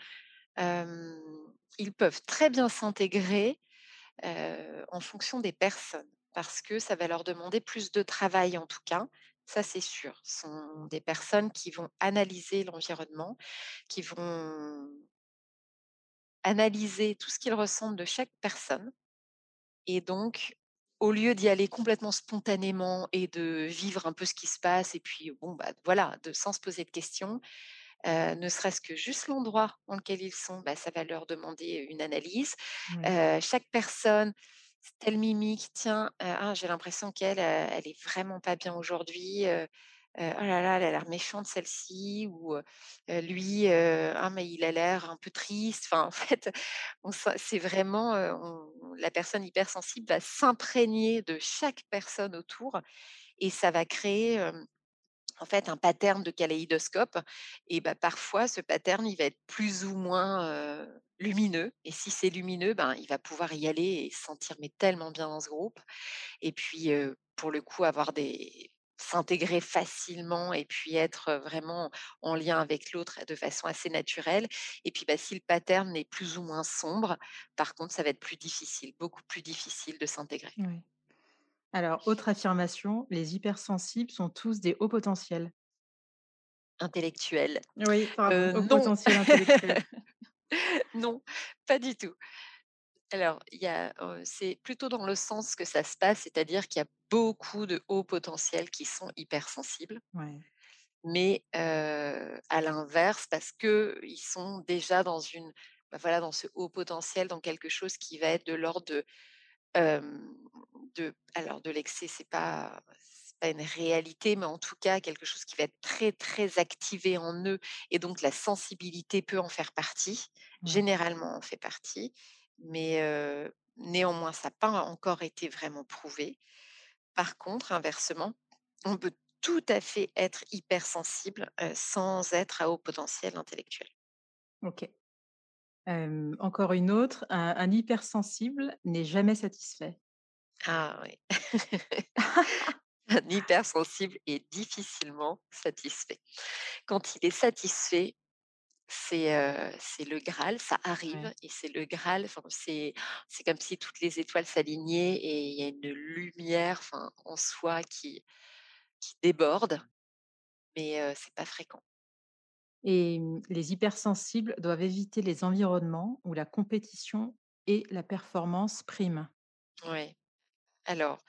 ils peuvent très bien s'intégrer, en fonction des personnes, parce que ça va leur demander plus de travail en tout cas, ça c'est sûr. Ce sont des personnes qui vont analyser l'environnement, qui vont analyser tout ce qu'ils ressentent de chaque personne et donc au lieu d'y aller complètement spontanément et de vivre un peu ce qui se passe et puis bon, bah, voilà, de sans se poser de questions, ne serait-ce que juste l'endroit dans lequel ils sont, bah, ça va leur demander une analyse. Chaque personne, telle mimique, tiens, ah j'ai l'impression qu'elle, elle est vraiment pas bien aujourd'hui, oh là là, elle a l'air méchante celle-ci ou heu, lui, ah mais il a l'air un peu triste. En fait, c'est vraiment, la personne hypersensible va s'imprégner de chaque personne autour et ça va créer, en fait, un pattern de kaléidoscope et bah, parfois ce pattern, il va être plus ou moins, lumineux et si c'est lumineux, ben, il va pouvoir y aller et se sentir mais tellement bien dans ce groupe et puis, pour le coup, avoir des s'intégrer facilement et puis être, vraiment en lien avec l'autre de façon assez naturelle et puis, bah, si le pattern est plus ou moins sombre, par contre, ça va être plus difficile, beaucoup plus difficile de s'intégrer. Oui. Alors, autre affirmation, les hypersensibles sont tous des hauts potentiels. Intellectuel, Oui, pardon, heu, haut non, potentiel intellectuel. non, pas du tout. Alors, c'est plutôt dans le sens que ça se passe, c'est-à-dire qu'il y a beaucoup de hauts potentiels qui sont hypersensibles. Ouais, Mais, à l'inverse, parce qu'ils sont déjà dans une bah, voilà, dans ce haut potentiel, dans quelque chose qui va être de l'ordre de, alors de l'excès, c'est pas c'est pas une réalité, mais en tout cas quelque chose qui va être très, très activé en eux et donc la sensibilité peut en faire partie. Généralement, en fait partie, mais, néanmoins, ça n'a pas encore été vraiment prouvé. Par contre, inversement, on peut tout à fait être hypersensible, sans être à haut potentiel intellectuel. OK. Encore une autre, un un hypersensible n'est jamais satisfait. Ah oui. Un hypersensible est difficilement satisfait. Quand il est satisfait, c'est, c'est le graal, ça arrive Ouais. et c'est le graal, c'est comme si toutes les étoiles s'alignaient et il y a une lumière, en soi qui qui déborde, mais heu, c'est pas fréquent. Et mmh, les hypersensibles doivent éviter les environnements où la compétition et la performance priment. Ouais. Alors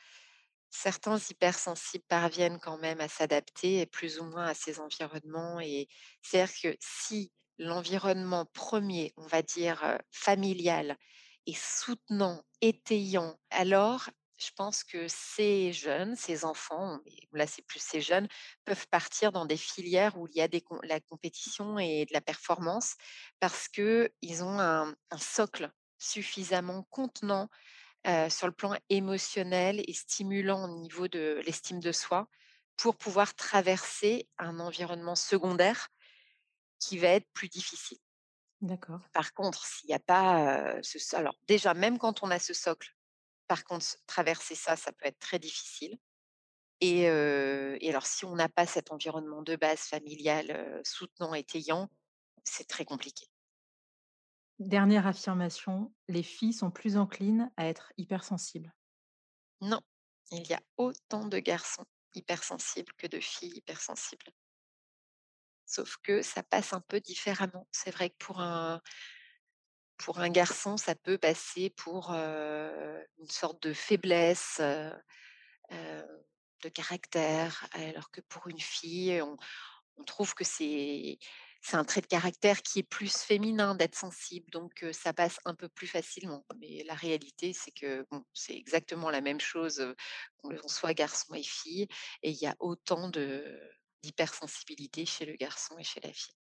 Certains hypersensibles parviennent quand même à s'adapter plus ou moins à ces environnements et c'est-à-dire que si l'environnement premier, on va dire, heu, familial est soutenant, étayant, alors je pense que ces jeunes, ces enfants, là c'est plus ces jeunes, peuvent partir dans des filières où il y a la compétition et de la performance parce qu'ils ont un socle suffisamment contenant heu, sur le plan émotionnel et stimulant au niveau de l'estime de soi, pour pouvoir traverser un environnement secondaire qui va être plus difficile. D'accord. Par contre, s'il n'y a pas, ce alors déjà, même quand on a ce socle, par contre, traverser ça, ça peut être très difficile et et alors si on n'a pas cet environnement de base familial, soutenant, étayant, c'est très compliqué. Dernière affirmation, les filles sont plus enclines à être hypersensibles. Non, il y a autant de garçons hypersensibles que de filles hypersensibles. Sauf que ça passe un peu différemment. C'est vrai que pour un pour un garçon, ça peut passer pour, heu, une sorte de faiblesse, heu heu, de caractère, alors que pour une fille, on trouve que c'est c'est un trait de caractère qui est plus féminin d'être sensible, donc ça passe un peu plus facilement. Mais la réalité, c'est que, c'est exactement la même chose, qu'on soit garçon et fille et il y a autant de d'hypersensibilité chez le garçon et chez la fille.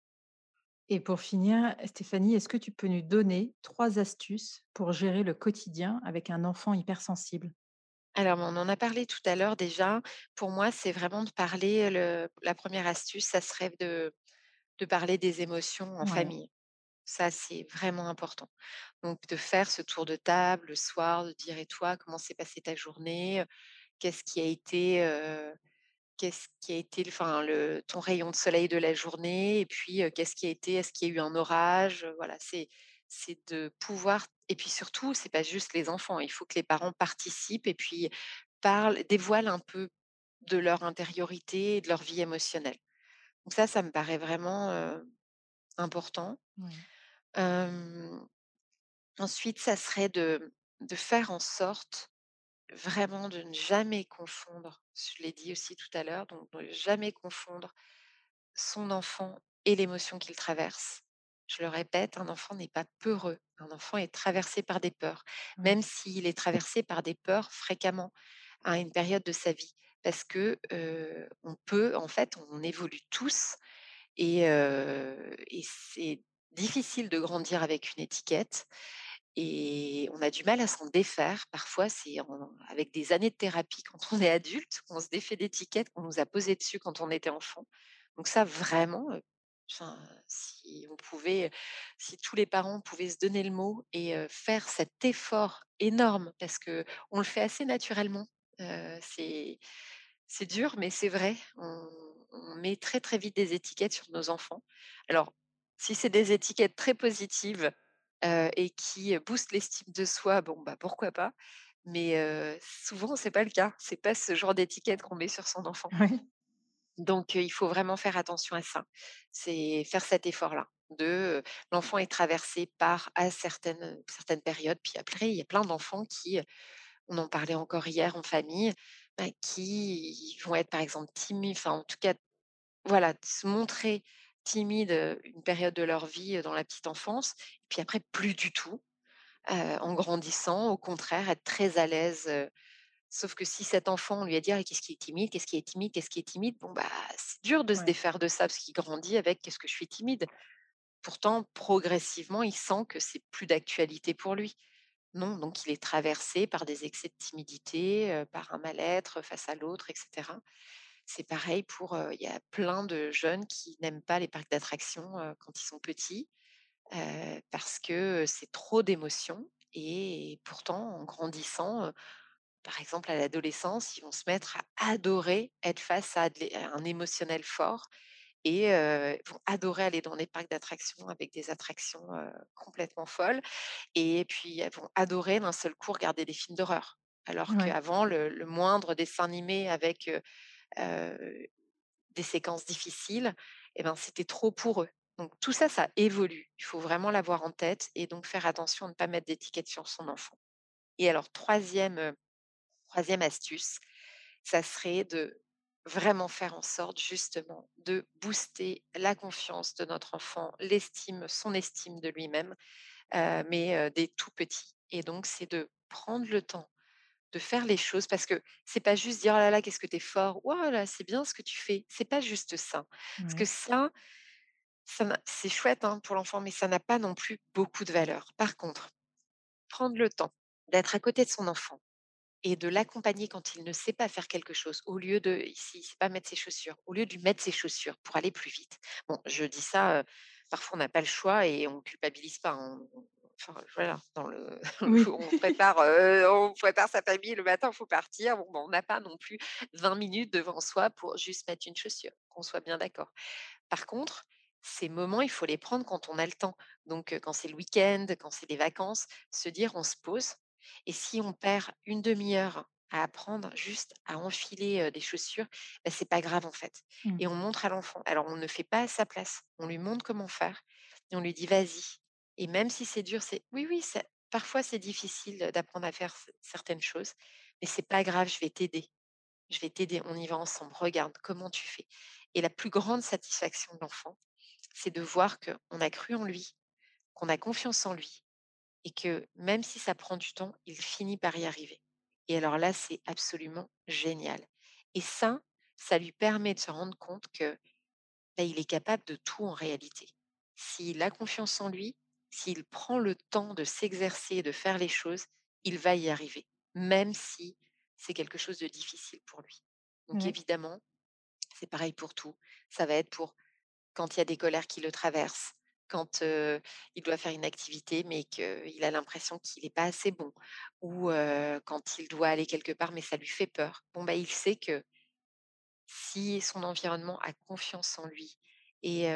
Et pour finir, Stéphanie, est-ce que tu peux nous donner 3 astuces pour gérer le quotidien avec un enfant hypersensible? Alors, on en a parlé tout à l'heure déjà. Pour moi, c'est vraiment de parler, le la première astuce, ça serait de de parler des émotions en Ouais, famille. Ça, c'est vraiment important. Donc de faire ce tour de table le soir, de dire: «Et toi, comment s'est passée ta journée? qu'est-ce qui a été, qu'est-ce qui a été enfin le ton rayon de soleil de la journée? Et puis, qu'est-ce qui a été est-ce qu'il y a eu un orage?» voilà, c'est c'est de pouvoir et puis surtout, c'est pas juste les enfants, il faut que les parents participent et puis parlent dévoilent un peu de leur intériorité et de leur vie émotionnelle. Donc ça, ça me paraît vraiment, important. ensuite, ça serait de de faire en sorte vraiment de ne jamais confondre, je l'ai dit aussi tout à l'heure, donc de ne jamais confondre son enfant et l'émotion qu'il traverse. Je le répète, un enfant n'est pas peureux, un enfant est traversé par des peurs, même s'il est traversé par des peurs fréquemment à une période de sa vie. Parce que, on peut en fait, on évolue tous et c'est difficile de grandir avec une étiquette et on a du mal à s'en défaire. Parfois, c'est avec des années de thérapie quand on est adulte, qu'on se défait d'étiquettes qu'on nous a posées dessus quand on était enfant. Donc ça vraiment, enfin, si on pouvait si tous les parents pouvaient se donner le mot et faire cet effort énorme parce qu'on le fait assez naturellement. C'est dur, mais c'est vrai. On on met très, très vite des étiquettes sur nos enfants. Alors, si c'est des étiquettes très positives, et qui, heu, boostent l'estime de soi, bon, bah, pourquoi pas. Mais, souvent, c'est pas le cas. C'est pas ce genre d'étiquette qu'on met sur son enfant. Donc, il faut vraiment faire attention à ça. C'est faire cet effort-là de, l'enfant est traversé par à certaines, certaines périodes, puis après il y a plein d'enfants qui, on en parlait encore hier en famille, bah, qui vont être par exemple timides, enfin en tout cas, voilà, se montrer timides, une période de leur vie, dans la petite enfance, puis après plus du tout, en grandissant, au contraire, être très à l'aise, sauf que si cet enfant, on lui a dit: «Ah, qu'est-ce qui est timide? Qu'est-ce qui est timide? Qu'est-ce qui est timide?» bon, bah, c'est dur de se défaire de ça parce qu'il grandit avec: «Qu'est-ce que je suis timide?» pourtant progressivement, il sent que c'est plus d'actualité pour lui. Non, donc il est traversé par des excès de timidité, par un mal-être face à l'autre et cetera. C'est pareil pour, il y a plein de jeunes qui n'aiment pas les parcs d'attractions, quand ils sont petits, parce que, c'est trop d'émotions et pourtant en grandissant, par exemple à l'adolescence, ils vont se mettre à adorer être face à un émotionnel fort et heu, vont adorer aller dans les parcs d'attractions avec des attractions, complètement folles et puis elles vont adorer d'un seul coup regarder des films d'horreur. Alors Ouais. qu'avant le le moindre dessin animé avec, des séquences difficiles et ben, c'était trop pour eux. Donc tout ça, ça évolue. Il faut vraiment l'avoir en tête et donc faire attention à ne pas mettre d'étiquette sur son enfant. Et alors 3e, heu, 3e astuce, ça serait de vraiment faire en sorte justement de booster la confiance de notre enfant, l'estime, son estime de lui-même, mais dès tout petit et donc c'est de prendre le temps de faire les choses parce que c'est pas juste dire: «Oh là là, qu'est-ce que tu es fort! Oh là, c'est bien ce que tu fais!» c'est pas juste ça. Parce que ça, ça c'est chouette, hein, pour l'enfant, mais ça n'a pas non plus beaucoup de valeur. Par contre, prendre le temps d'être à côté de son enfant et de l'accompagner quand il ne sait pas faire quelque chose, au lieu de s'il sait pas mettre ses chaussures, au lieu de lui mettre ses chaussures pour aller plus vite. Bon, je dis ça, parfois on n'a pas le choix et on culpabilise pas, hein, on enfin voilà, dans le Oui. on prépare, heu, on prépare sa famille le matin, il faut partir. Bon, ben, on n'a pas non plus 20 minutes devant soi pour juste mettre une chaussure, qu'on soit bien d'accord. Par contre, ces moments, il faut les prendre quand on a le temps. Donc, quand c'est le week-end, quand c'est des vacances, se dire: «On se pose» et si on perd une demi heure à apprendre juste à enfiler, des chaussures, bah, c'est pas grave en fait Mmh. et on montre à l'enfant. Alors on ne fait pas à sa place, on lui montre comment faire et on lui dit: «Vas-y» et même si c'est dur, c'est oui, oui, parfois c'est difficile, d'apprendre à faire ce certaines choses, mais c'est pas grave, je vais t'aider. Je vais t'aider, on y va ensemble. Regarde comment tu fais et la plus grande satisfaction de l'enfant, c'est de voir qu'on a cru en lui, qu'on a confiance en lui et que même si ça prend du temps, il finit par y arriver et alors là, c'est absolument génial et ça, ça lui permet de se rendre compte que, bah, il est capable de tout en réalité. S'il a confiance en lui, s'il prend le temps de s'exercer et de faire les choses, il va y arriver, même si c'est quelque chose de difficile pour lui. Donc évidemment, c'est pareil pour tout. Ça va être pour quand il y a des colères qui le traversent, quand, il doit faire une activité, mais qu'il a l'impression qu'il est pas assez bon ou quand il doit aller quelque part, mais ça lui fait peur. Bon, bah, il sait que si son environnement a confiance en lui et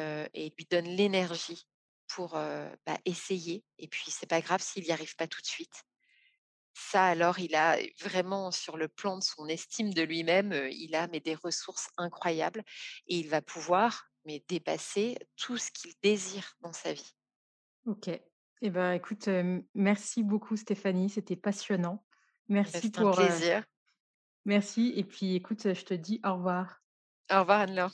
lui donne l'énergie pour, bah, essayer et puis c'est pas grave s'il y arrive pas tout de suite. Ça alors, il a vraiment sur le plan de son estime de lui-même, il a mais des ressources incroyables et il va pouvoir, mais dépasser tout ce qu'il désire dans sa vie. OK et ben, écoute, merci beaucoup Stéphanie, c'était passionnant. Bah, Merci un pour, heu plaisir. merci et puis écoute, je te dis au revoir. Au revoir Anne-Laure.